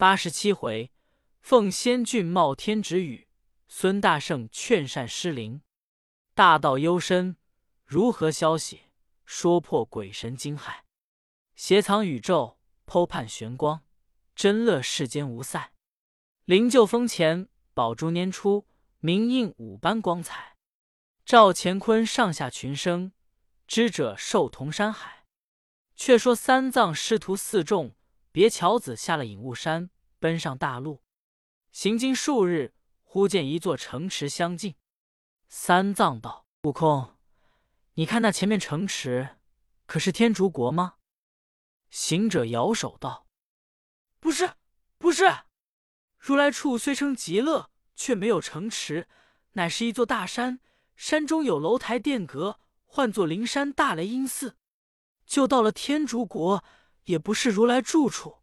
八十七回，奉先郡冒天直语，孙大圣劝善施灵。大道幽深，如何消息？说破鬼神惊骇，邪藏宇宙，剖判玄光，真乐世间无赛。灵鹫峰前，宝珠拈出，明映五般光彩。照乾坤上下群生，知者寿同山海。却说三藏师徒四众，别樵子下了隐雾山，奔上大路。行经数日，忽见一座城池相近。三藏道：“悟空。”你看那前面城池，可是天竺国吗？行者摇手道：“不是，不是。如来处虽称极乐，却没有城池，乃是一座大山，山中有楼台殿阁，唤作灵山大雷音寺。就到了天竺国，也不是如来住处。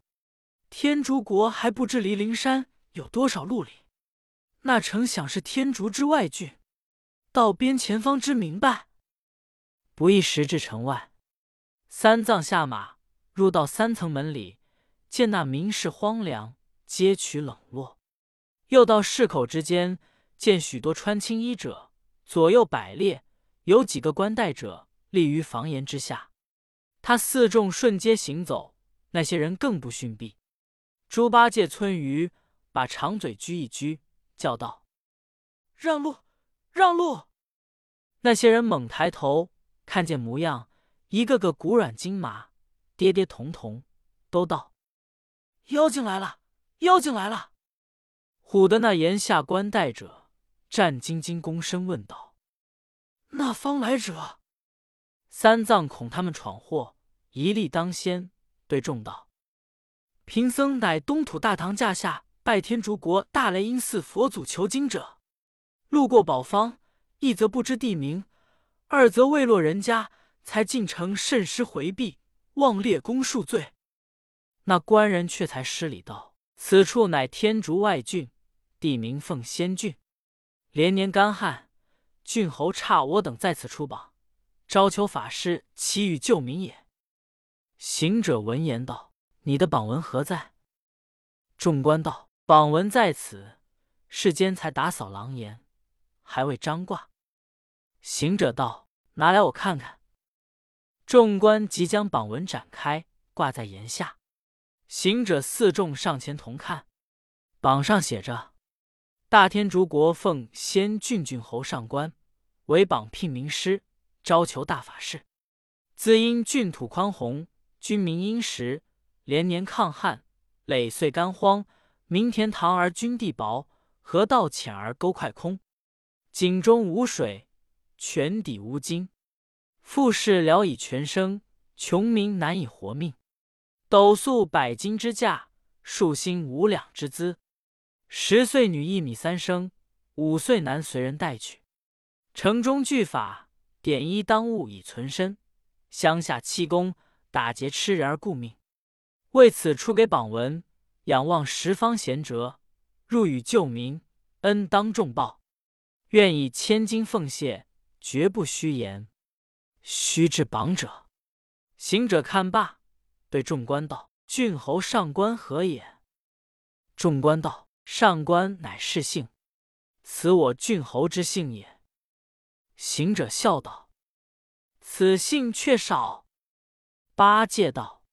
天竺国还不知离灵山有多少路里，那城想是天竺之外郡，道边前方之明白。”不一时至城外，三藏下马，入到三层门里，见那明室荒凉，街曲冷落。又到市口之间，见许多穿青衣者，左右摆列，有几个官带者立于房檐之下。他四众顺街行走，那些人更不逊避。猪八戒、村鱼把长嘴鞠一鞠，叫道：“让路，让路！”那些人猛抬头。看见模样，一个个骨软筋麻，跌跌彤彤，都道：“妖精来了，妖精来了！”唬得那檐下官带者战兢兢躬身问道：“那方来者？”三藏恐他们闯祸，一力当先，对众道：“贫僧乃东土大唐驾下拜天竺国大雷音寺佛祖求经者，路过宝方，一则不知地名。”二则未落人家，才进城甚失回避，望列公恕罪。那官人却才施礼道：“此处乃天竺外郡，地名奉仙郡。连年干旱，郡侯差我等在此出榜，招求法师祈雨救民也。”行者闻言道：“你的榜文何在？”众官道：“榜文在此，世间才打扫廊檐，还未张挂。”行者道：“拿来我看看。”众官即将榜文展开，挂在檐下。行者四众上前同看，榜上写着：“大天竺国奉先郡郡侯上官为榜聘名师，招求大法事。自因郡土宽宏，军民殷实，连年抗旱，累岁干荒。明田塘而军地薄，河道浅而沟快空，井中无水。”泉底无金，富士聊以全生，穷民难以活命。斗粟百斤之价，树薪五两之资。十岁女一米三升，五岁男随人带去。城中具法，点衣当物以存身；乡下七公打劫吃人而顾命。为此出给榜文，仰望十方贤哲，入与救民，恩当重报。愿以千金奉谢。绝不虚言，须至榜者。行者看罢，对众官道：“郡侯上官何也？”众官道：“上官乃是姓，此我郡侯之姓也。”行者笑道：“此姓却少。”八戒道：“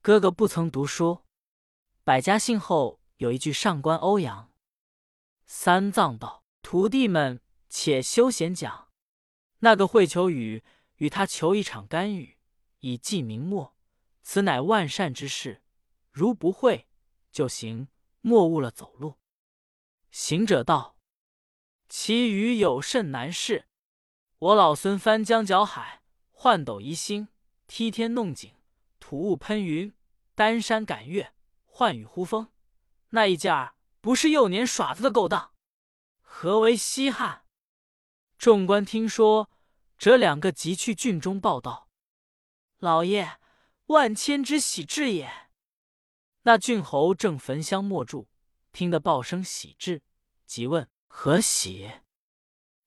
哥哥不曾读书，百家姓后有一句上官欧阳。”三藏道：“徒弟们且休闲讲。”那个会求雨，与他求一场甘雨，以济明末。此乃万善之事，如不会就行，莫误了走路。行者道：“其余有甚难事？我老孙翻江搅海，换斗移星，梯天弄井，吐雾喷云，丹山赶月，唤雨呼风。那一件不是幼年耍子的勾当，何为稀罕？”众官听说。折两个即去郡中报道，老爷，万千之喜至也。那郡侯正焚香默祝，听得报声喜至，即问何喜。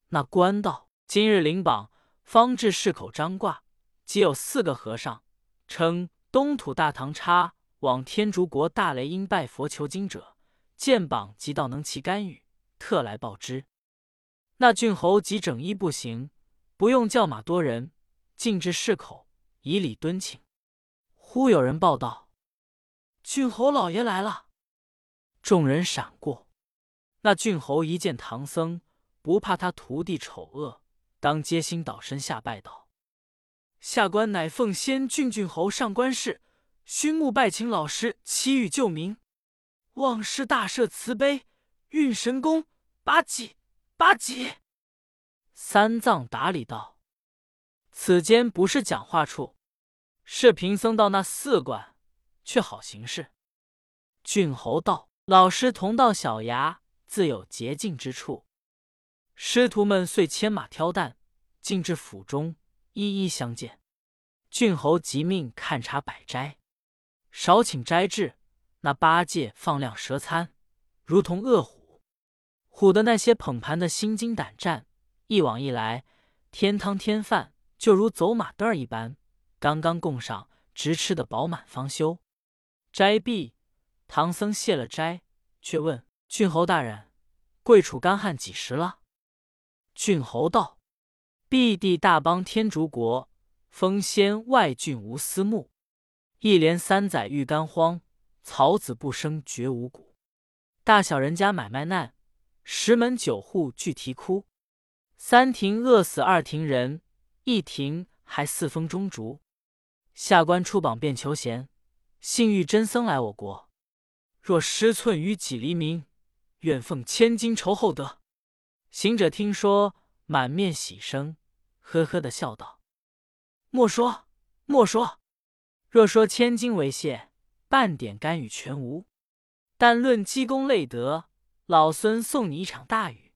那官道：今日领榜，方至市口张挂，即有四个和尚，称东土大唐差往天竺国大雷音拜佛求经者，见榜即到能其干预，特来报之。那郡侯即整衣步行，不用叫马多人，径至市口，以礼敦请。忽有人报道：“郡侯老爷来了。”众人闪过。那郡侯一见唐僧，不怕他徒弟丑恶，当接心倒身下拜道：“下官乃奉先郡郡侯上官氏，勋目拜请老师祈雨救民，望师大赦慈悲，运神功，八戟。”八几？三藏打礼道：“此间不是讲话处，是贫僧到那寺观，却好行事。”郡侯道：“老师同到小衙，自有洁净之处。”师徒们遂牵马挑担，进至府中，一一相见。郡侯即命看茶摆斋，少请斋至，那八戒放亮蛇餐，如同饿虎。唬的那些捧盘的心惊胆战，一往一来，添汤添饭，就如走马灯儿一般。刚刚供上，直吃得饱满方休。斋毕，唐僧谢了斋，却问郡侯大人：“贵处干旱几时了？”郡侯道：“必地大邦天竺国，封先外郡无私牧，一连三载遇干荒，草籽不生，绝无谷。大小人家买卖难。”十门九户俱啼哭，三庭饿死二庭人，一庭还四风中烛。下官出榜便求贤，幸遇真僧来我国。若失寸于己黎民，愿奉千金酬厚德。行者听说，满面喜生，呵呵的笑道：“莫说，莫说。若说千金为谢，半点干预全无。但论积功累德。”老孙送你一场大雨。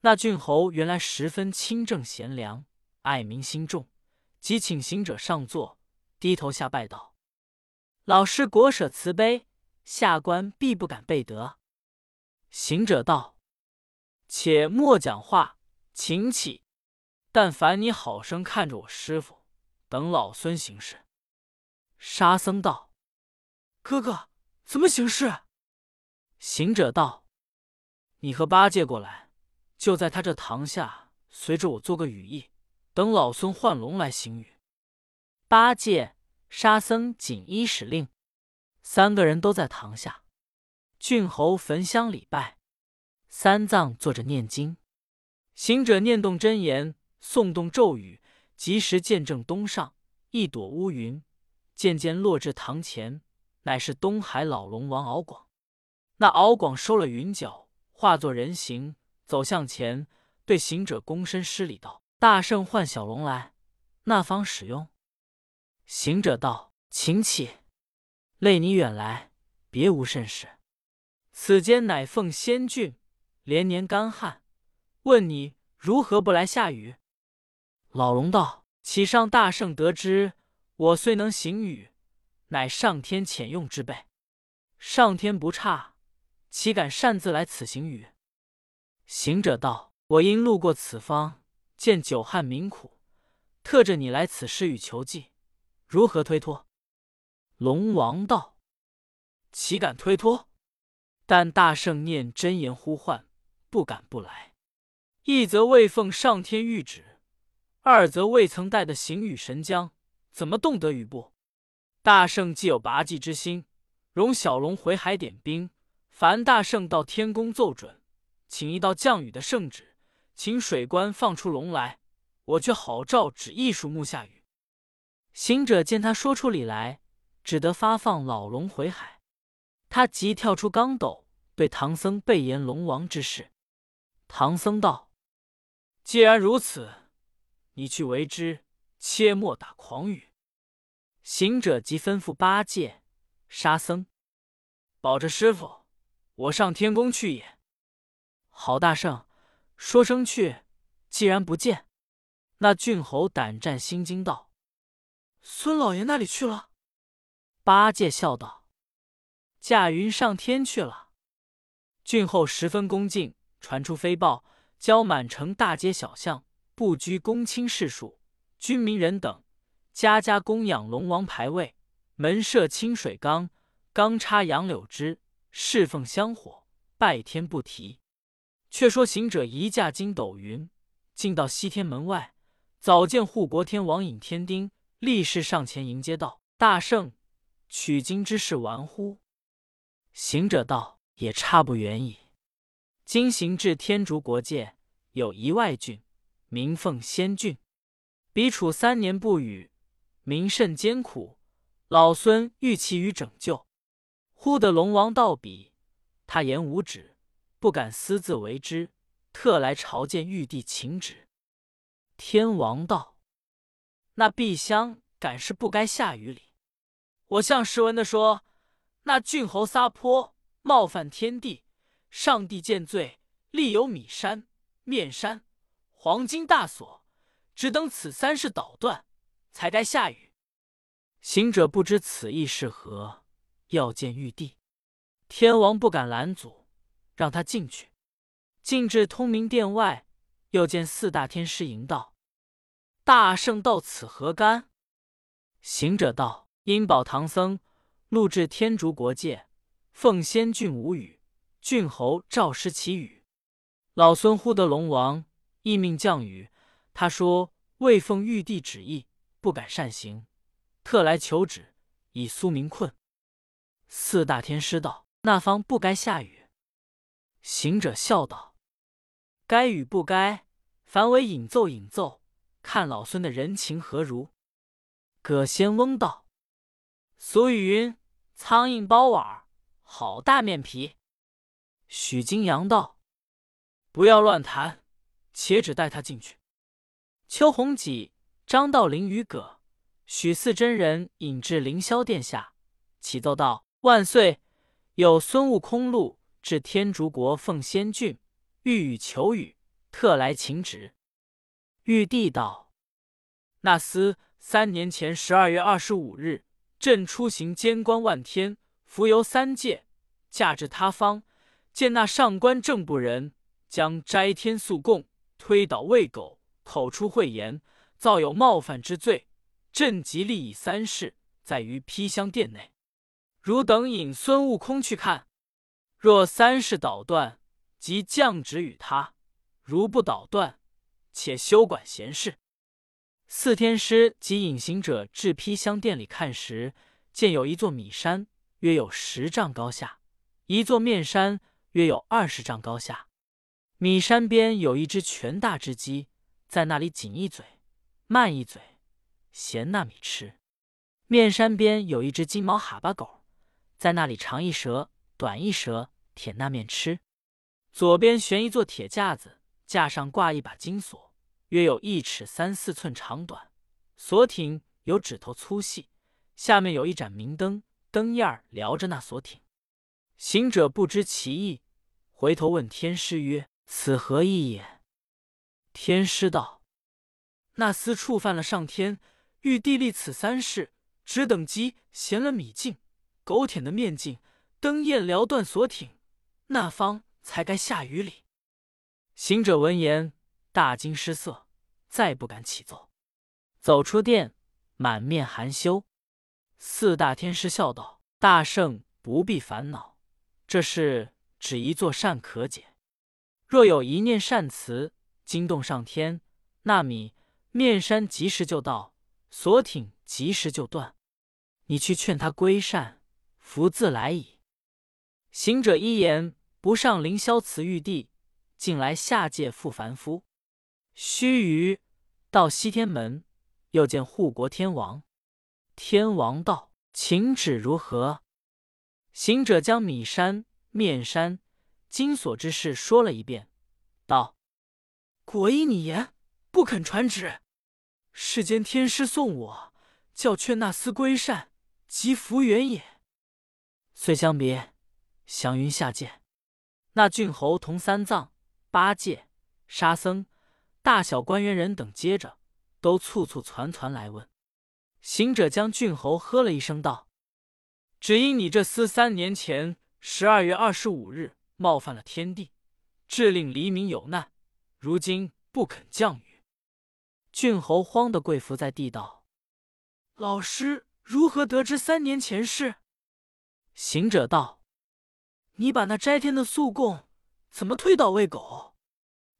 那郡侯原来十分清正贤良，爱民心重，即请行者上座，低头下拜道：“老师国舍慈悲，下官必不敢背德。”行者道：“且莫讲话，请起。但凡你好生看着我师傅，等老孙行事。”沙僧道：“哥哥怎么行事？”行者道。你和八戒过来，就在他这堂下，随着我做个羽翼，等老孙唤龙来行雨。八戒、沙僧锦衣使令，三个人都在堂下。郡侯焚香礼拜，三藏坐着念经，行者念动真言，诵动咒语，及时见证东上一朵乌云，渐渐落至堂前，乃是东海老龙王敖广。那敖广收了云脚。化作人形，走向前，对行者躬身施礼道：“大圣唤小龙来，那方使用？”行者道：“请起，累你远来，别无甚事。此间乃奉仙郡，连年干旱，问你如何不来下雨？”老龙道：“岂上大圣得知我虽能行雨，乃上天遣用之辈，上天不差。”岂敢擅自来此行雨？行者道：“我因路过此方，见久旱民苦，特着你来此施雨求济，如何推脱？”龙王道：“岂敢推脱？但大圣念真言呼唤，不敢不来。一则未奉上天谕旨，二则未曾带的行雨神将，怎么动得雨不？大圣既有拔济之心，容小龙回海点兵。”凡大圣到天宫奏准，请一道降雨的圣旨，请水官放出龙来，我却好照指艺术木下雨。行者见他说出理来，只得发放老龙回海。他即跳出缸斗，对唐僧备言龙王之事。唐僧道：“既然如此，你去为之，切莫打诳语。”行者即吩咐八戒、沙僧保着师傅。我上天宫去也。郝大圣，说声去。既然不见，那郡侯胆战心惊道：“孙老爷那里去了？”八戒笑道：“驾云上天去了。”郡后十分恭敬，传出飞报，教满城大街小巷不拘公卿士庶、军民人等，家家供养龙王牌位，门设清水缸，缸插杨柳枝，侍奉香火，拜天不提。却说行者一驾筋斗云，进到西天门外，早见护国天王引天丁，立誓上前迎接道：“大圣，取经之事完乎？”行者道：“也差不远矣。今行至天竺国界，有一外郡，名奉仙郡。彼处三年不雨，民甚艰苦。老孙欲其于拯救。忽得龙王到彼，他言无止，不敢私自为之，特来朝见玉帝请旨。天王道：“那碧香敢是不该下雨里？我向实闻的说，那郡侯撒泼，冒犯天地，上帝见罪，立有米山、面山、黄金大锁。”只等此三事捣断，才该下雨。行者不知此意是何，要见玉帝。天王不敢拦阻，让他进去。进至通明殿外，又见四大天师迎道：“大圣到此何干？”行者道：“因保唐僧路至天竺国界，奉仙郡无雨，郡侯赵师祈雨。老孙呼得龙王，一命降雨。”他说：“未奉玉帝旨意，不敢擅行，特来求旨，以苏民困。”四大天师道：“那方不该下雨。”行者笑道：“该与不该，凡为引奏引奏，看老孙的人情何如。”葛仙翁道：“俗语云：苍蝇包碗好大面皮。”许金阳道：“不要乱谈，且只带他进去。”邱弘己、张道陵与葛许四真人引至凌霄殿下，启奏道：“万岁！有孙悟空路至天竺国奉仙郡，欲与求雨，特来请旨。”玉帝道：“那厮三年前十二月二十五日，朕出行监观万天，浮游三界，驾至他方，见那上官正不人将斋天素供推倒喂狗。”口出秽言，造有冒犯之罪，朕即立以三事，在于披香殿内。汝等引孙悟空去看，若三事捣断，即降旨与他；如不捣断，且休管闲事。四天师及隐行者至披香殿里看时，见有一座米山，约有十丈高下；一座面山，约有二十丈高下。米山边有一只拳大只鸡。在那里紧一嘴，慢一嘴，衔那米吃。面山边有一只金毛哈巴狗，在那里长一舌，短一舌，舔那面吃。左边悬一座铁架子，架上挂一把金锁，约有一尺三四寸长短，锁挺有指头粗细。下面有一盏明灯，灯焰儿撩着那锁挺。行者不知其意，回头问天师曰：“此何意也？”天师道：“那厮触犯了上天，欲地立此三世，只等鸡衔了米镜，狗舔的面镜，灯焰撩断锁挺，那方才该下雨里。”行者闻言，大惊失色，再不敢起奏，走出殿，满面含羞。四大天师笑道：“大圣不必烦恼，这事只一座善可解。若有一念善词。”惊动上天，那米面山及时就到，锁挺及时就断。你去劝他归善，福自来矣。行者一言不上凌霄辞玉帝，竟来下界复凡夫。须臾到西天门，又见护国天王。天王道：“请旨如何？”行者将米山、面山、金锁之事说了一遍，道。果依你言，不肯传旨。世间天师送我，叫劝那厮归善，即福缘也。遂相别，祥云下界。那郡侯同三藏、八戒、沙僧、大小官员人等接着，都簇簇攒攒来问。行者将郡侯喝了一声，道：“只因你这厮三年前十二月二十五日冒犯了天地，致令黎民有难。”如今不肯降雨，郡侯慌得跪伏在地道：“老师如何得知三年前事？”行者道：“你把那斋天的素供怎么推倒喂狗？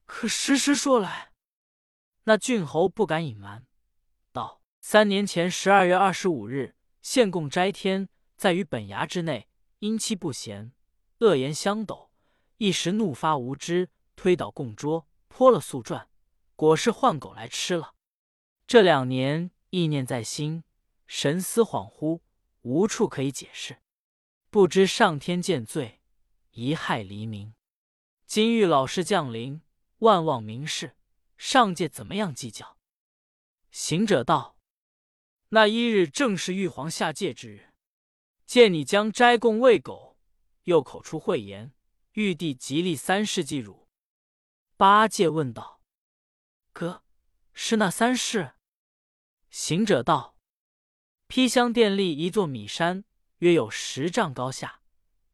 可实实说来。”那郡侯不敢隐瞒，道：“三年前十二月二十五日，献供斋天，在于本衙之内，因妻不贤，恶言相斗，一时怒发无知，推倒供桌，泼了素馔，果是换狗来吃了。这两年意念在心，神思恍惚，无处可以解释，不知上天见罪，贻害黎民。今遇老师降临，万望明示。”上界怎么样计较？行者道：“那一日正是玉皇下界之日，见你将斋供喂狗，又口出秽言，玉帝极力三世祭汝。”八戒问道：“哥，是那三世？”行者道：“披香殿立一座米山，约有十丈高下；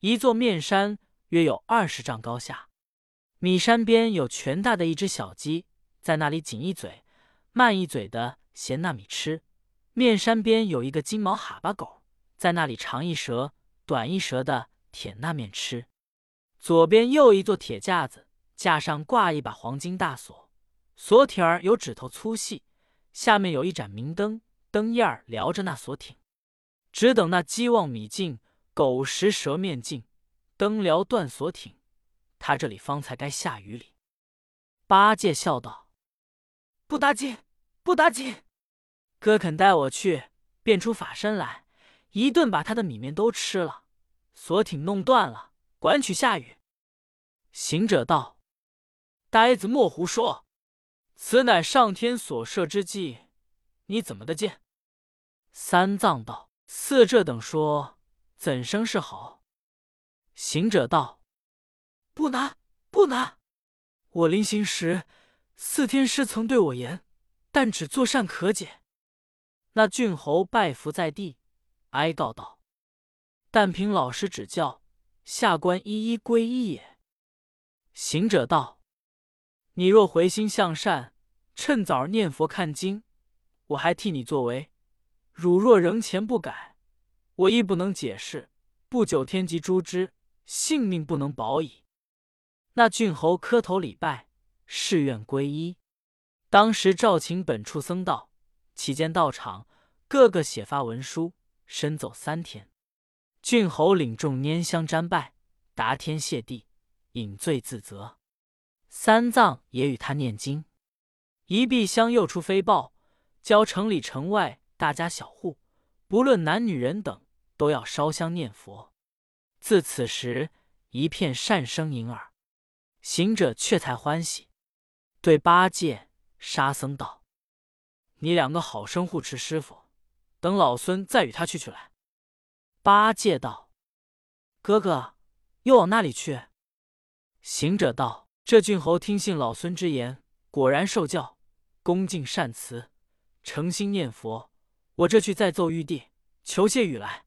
一座面山，约有二十丈高下。米山边有全大的一只小鸡。”在那里紧一嘴、慢一嘴的衔那米吃，面山边有一个金毛哈巴狗，在那里长一舌、短一舌的舔那面吃。左边又一座铁架子，架上挂一把黄金大锁，锁体儿有指头粗细，下面有一盏明灯，灯焰儿撩着那锁挺。只等那鸡望米尽，狗食蛇面尽，灯撩断锁挺，他这里方才该下雨里。八戒笑道。不打紧，不打紧，哥肯带我去，变出法身来，一顿把他的米面都吃了，锁挺弄断了，管取下雨。行者道：“呆子莫胡说，此乃上天所设之计，你怎么的见？”三藏道：“似这等说，怎生是好？”行者道：“不难，不难，我临行时。”四天师曾对我言：“但只做善可解。”那郡侯拜伏在地，哀告道：“但凭老师指教，下官一一皈依也。”行者道：“你若回心向善，趁早念佛看经，我还替你作为；汝若仍前不改，我亦不能解释。不久天即诛之，性命不能保矣。”那郡侯磕头礼拜。誓愿皈依。当时赵请本处僧道，期间道场，个个写发文书，身走三天。郡侯领众拈香瞻拜，答天谢地，饮醉自责。三藏也与他念经。一闭香又出飞报，教城里城外大家小户，不论男女人等，都要烧香念佛。自此时，一片善声盈耳，行者却才欢喜。对八戒、沙僧道：“你两个好生护持师傅，等老孙再与他去去来。”八戒道：“哥哥，又往那里去？”行者道：“这郡侯听信老孙之言，果然受教，恭敬善慈，诚心念佛。我这去再奏玉帝，求些雨来。”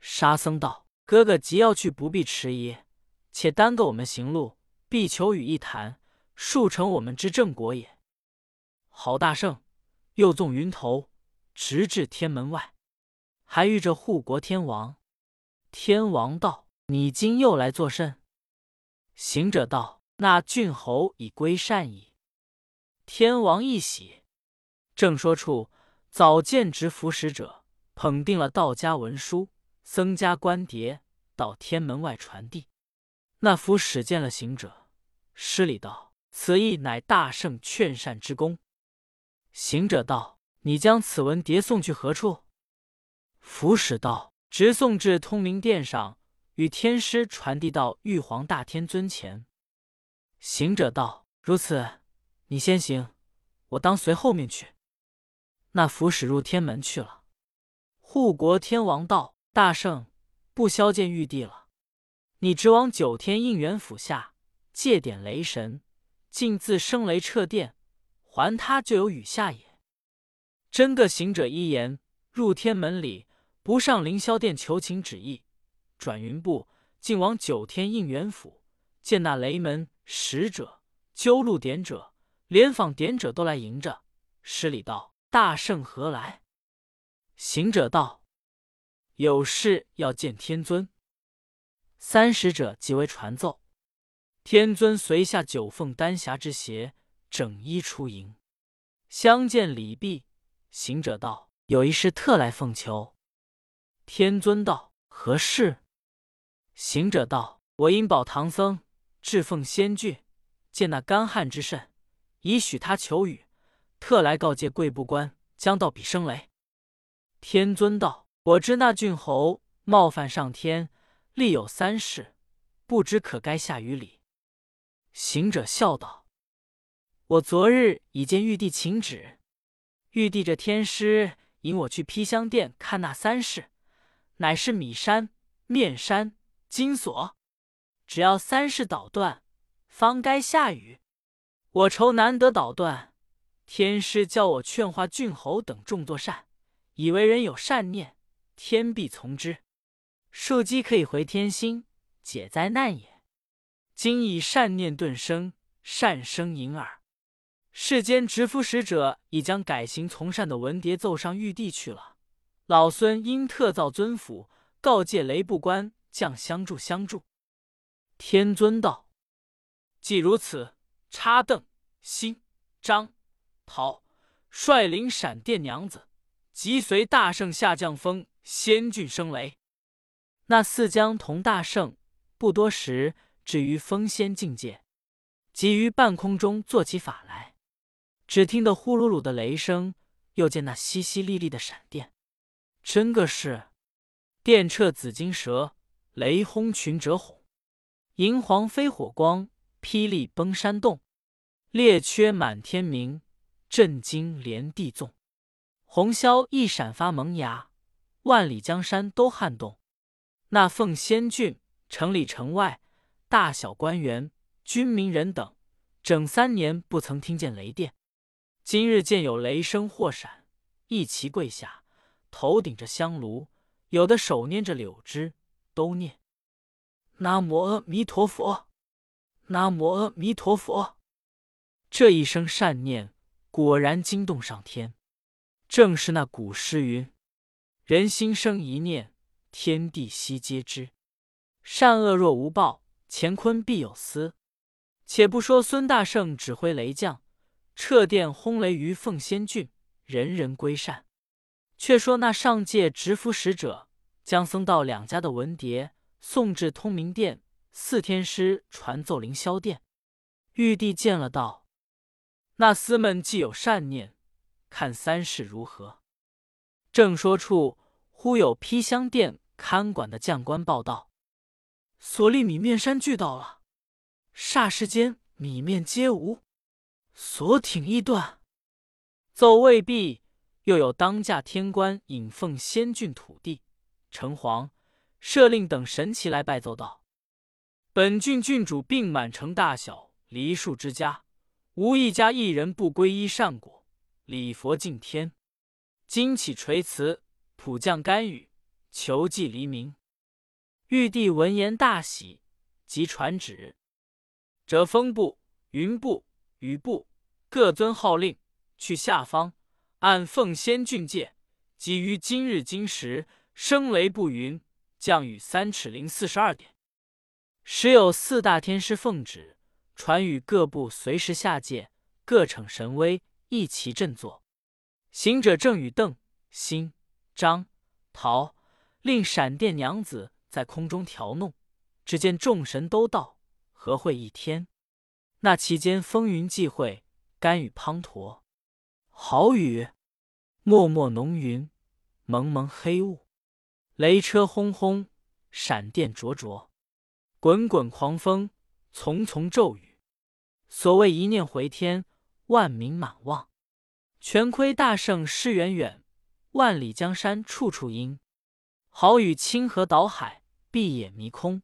沙僧道：“哥哥急要去，不必迟疑，且耽搁我们行路，必求雨一弹。”速成我们之正果也。好大圣，又纵云头，直至天门外，还遇着护国天王。天王道：“你今又来作甚？”行者道：“那郡侯已归善矣。”天王一喜，正说处，早见执符使者捧定了道家文书、僧家官牒，到天门外传递。那符使见了行者，施礼道。此意乃大圣劝善之功。行者道：“你将此文牒送去何处？”符使道：“直送至通明殿上，与天师传递到玉皇大天尊前。”行者道：“如此，你先行，我当随后面去。”那符使入天门去了。护国天王道：“大圣，不消见玉帝了。你直往九天应元府下借点雷神。”竟自生雷掣电，还他就有雨下也。真个行者一言，入天门里，不上凌霄殿求情旨意，转云步，竟往九天应元府，见那雷门使者、纠路点者、连访点者都来迎着，施礼道：“大圣何来？”行者道：“有事要见天尊。”三使者即为传奏。天尊随下九凤丹霞之鞋，整衣出迎，相见礼毕。行者道：“有一事特来奉求。”天尊道：“何事？”行者道：“我因保唐僧至奉仙郡，见那干旱之甚，已许他求雨，特来告诫贵部官，将到彼生雷。”天尊道：“我知那郡侯冒犯上天，立有三事，不知可该下于礼。”行者笑道：“我昨日已见玉帝请旨，玉帝这天师引我去披香殿看那三世，乃是米山、面山、金锁。只要三世捣断，方该下雨。我愁难得捣断，天师教我劝化郡侯等众作善，以为人有善念，天必从之。树基可以回天心，解灾难也。”今以善念顿生，善生盈耳。世间执夫使者已将改行从善的文牒奏上玉帝去了。老孙因特造尊府，告诫雷部官将相助相助。天尊道：“既如此，插邓、辛、张、陶率领闪电娘子，即随大圣下降封仙郡生雷。那四将同大圣，不多时。”至于封仙境界，即于半空中做起法来，只听得呼噜噜的雷声，又见那淅淅沥沥的闪电，真个是电掣紫金蛇，雷轰群蛰吼，银黄飞火光，霹雳崩山洞，列缺满天明，震惊连地纵，红霄一闪发萌芽，万里江山都撼动。那凤仙郡城里城外。大小官员、军民人等，整三年不曾听见雷电。今日见有雷声或闪，一齐跪下，头顶着香炉，有的手捏着柳枝，都念：“南无阿弥陀佛，南无阿弥陀佛。”这一声善念，果然惊动上天。正是那古诗云：“人心生一念，天地悉皆知。善恶若无报。”乾坤必有私。且不说孙大圣指挥雷将，掣电轰雷于凤仙郡，人人归善。却说那上界执符使者将僧道两家的文牒送至通明殿，四天师传奏凌霄殿。玉帝见了，道：“那厮们既有善念，看三世如何？”正说处，忽有披香殿看管的将官报道。所立米面山俱到了，霎时间米面皆无，所挺亦断。奏未毕，又有当驾天官引奉仙郡土地、城隍、设令等神奇来拜奏道：“本郡郡主病满城大小梨树之家，无一家一人不皈依善果，礼佛敬天。今起垂慈，普降甘雨，求济黎民。”玉帝闻言大喜，即传旨：折风部、云部、雨部各遵号令，去下方按奉仙郡界，即于今日今时声雷不云，降雨三尺零四十二点。时有四大天师奉旨，传与各部随时下界，各逞神威，一齐振作。行者正与邓、辛、张、陶令闪电娘子。在空中调弄，只见众神都到，合会一天。那其间风云际会，甘雨滂沱，好雨，脉脉浓云，蒙蒙黑雾，雷车轰轰，闪电灼灼，滚滚狂风，丛丛骤雨。所谓一念回天，万民满望。全亏大圣施远远，万里江山处处阴。好雨清河倒海。闭眼迷空，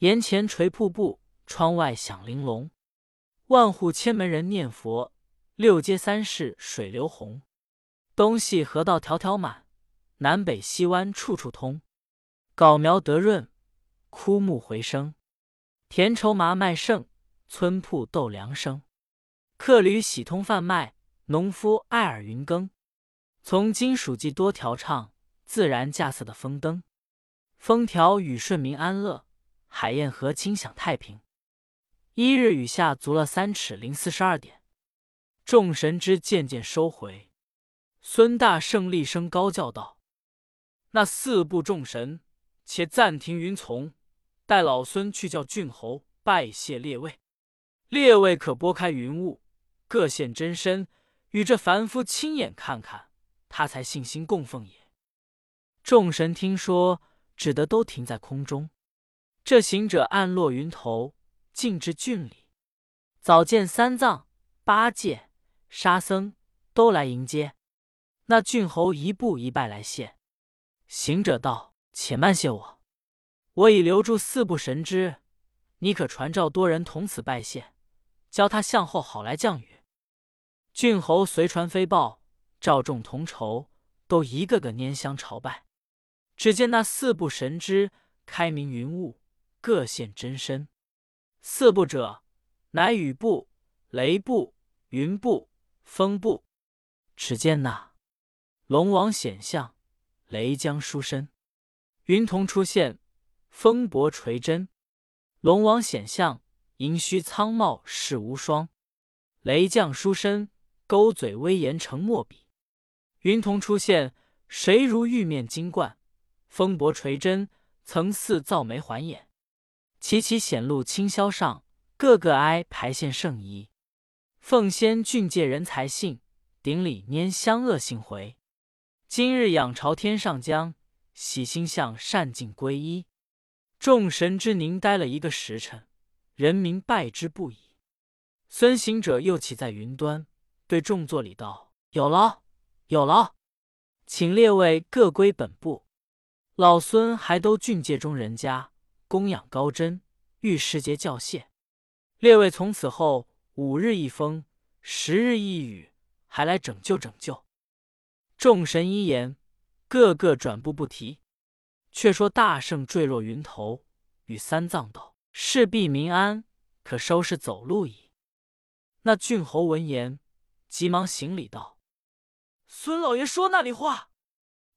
檐前垂瀑布，窗外响玲珑。万户千门人念佛，六街三市水流洪。东西河道条条满，南北西湾处处通。租苗得润，枯木回生。田畴麻麦盛，村铺豆粮生。客旅喜通贩卖，农夫爱耳云耕。从金属计多调畅，自然架色的风灯，风调雨顺民安乐，海晏河清享太平。一日雨下足了三尺零四十二点，众神之渐渐收回。孙大圣厉声高叫道：“那四部众神，且暂停云从，待老孙去叫郡侯拜谢列位。列位可拨开云雾，各现真身，与这凡夫亲眼看看，他才信心供奉也。”众神听说，只得都停在空中。这行者暗落云头，进至郡里，早见三藏、八戒、沙僧都来迎接。那郡侯一步一拜来谢，行者道：“且慢谢我，我已留住四部神之，你可传召多人同此拜谢，教他向后好来降雨。”郡侯随传飞报，召众同仇，都一个个拈香朝拜。只见那四部神之开明云雾，各现真身。四部者，乃雨部、雷部、云部、风部。只见那。龙王显相，雷将书身；云童出现，风伯垂真。龙王显相，银须苍茂世无双；雷将书身，勾嘴威严成墨笔。云童出现，谁如玉面金冠；风伯垂真，曾似造眉环眼。齐齐显露清霄上，个个哀排现圣衣。奉先俊介人才信，顶礼拈香恶性回。今日仰朝天上将，喜心向善尽皈依。众神之凝待了一个时辰，人民拜之不已。孙行者又起在云端，对众座礼道：“有劳，有劳，请列位各归本部。老孙还都郡界中人家，供养高真，遇时节教谢。列位从此后五日一风，十日一雨，还来拯救拯救。”众神一言，个个转步不提。却说大圣坠落云头，与三藏道：“事必民安，可收拾走路矣。”那郡侯闻言，急忙行礼道：“孙老爷说那里话？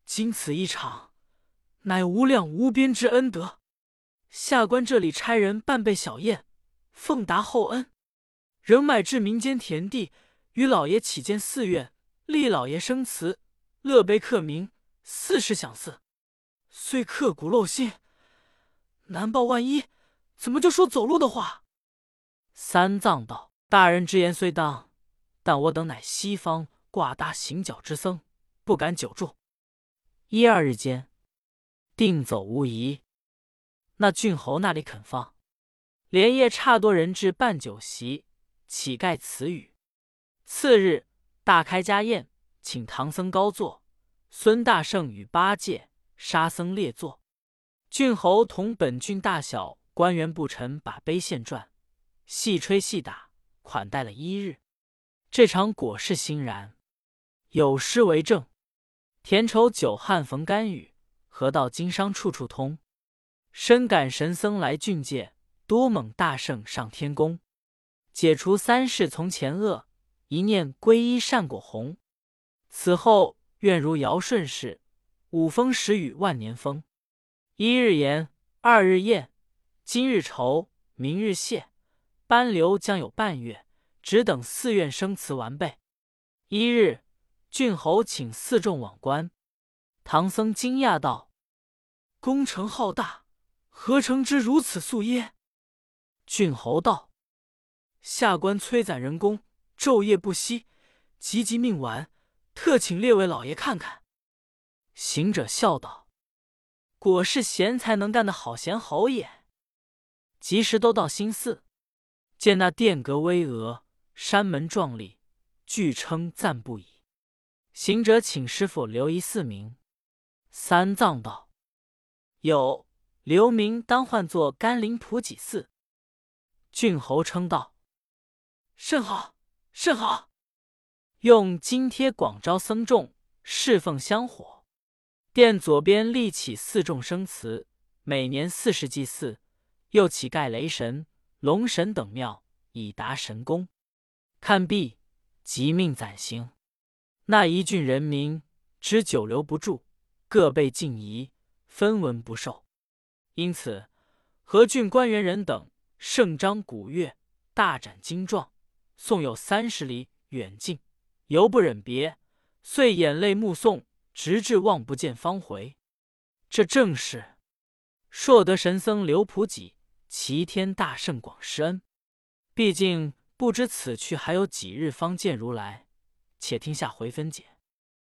经此一场，乃无量无边之恩德。下官这里差人办备小宴，奉答厚恩，仍买至民间田地，与老爷起建寺院，立老爷生祠。”乐碑刻名，四世享祀，虽刻骨镂心，难报万一，怎么就说走路的话？三藏道：“大人之言虽当，但我等乃西方挂大行脚之僧，不敢久住。一二日间，定走无疑。”那郡侯那里肯放？连夜差多人至办酒席，乞丐词语。次日，大开家宴。请唐僧高坐，孙大圣与八戒、沙僧列坐。郡侯同本郡大小官员不臣把杯献馔，细吹细打，款待了一日。这场果是欣然，有诗为证：“田畴久旱逢甘雨，河道经商处处通。深感神僧来俊介，多蒙大圣上天宫。解除三世从前恶，一念皈依善果红。”此后愿如尧舜氏，五风十雨万年风。一日言，二日宴，今日愁，明日谢。班流将有半月，只等寺院生词完备。一日，郡侯请四众往观。唐僧惊讶道：“工程浩大，何成之如此速耶？”郡侯道：“下官催攒人工，昼夜不息，急急命完。”特请列位老爷看看。行者笑道：“果是贤才能干的好贤侯也。”及时都到新寺，见那殿阁巍峨，山门壮丽，俱称赞不已。行者请师傅留一寺名。三藏道：“有，留名当唤作甘霖普济寺。”郡侯称道：“甚好，甚好。”用金贴广招僧众，侍奉香火。殿左边立起四众生祠，每年四时祭祀。又起盖雷神、龙神等庙，以达神功。看毕，即命暂行。那一郡人民知久留不住，各被禁移，分文不受。因此，何郡官员人等盛张鼓乐，大展精壮，送有三十里远近，犹不忍别，遂眼泪目送，直至望不见方回。这正是硕德神僧刘普己，齐天大圣广施恩。毕竟不知此去还有几日方见如来，且听下回分解。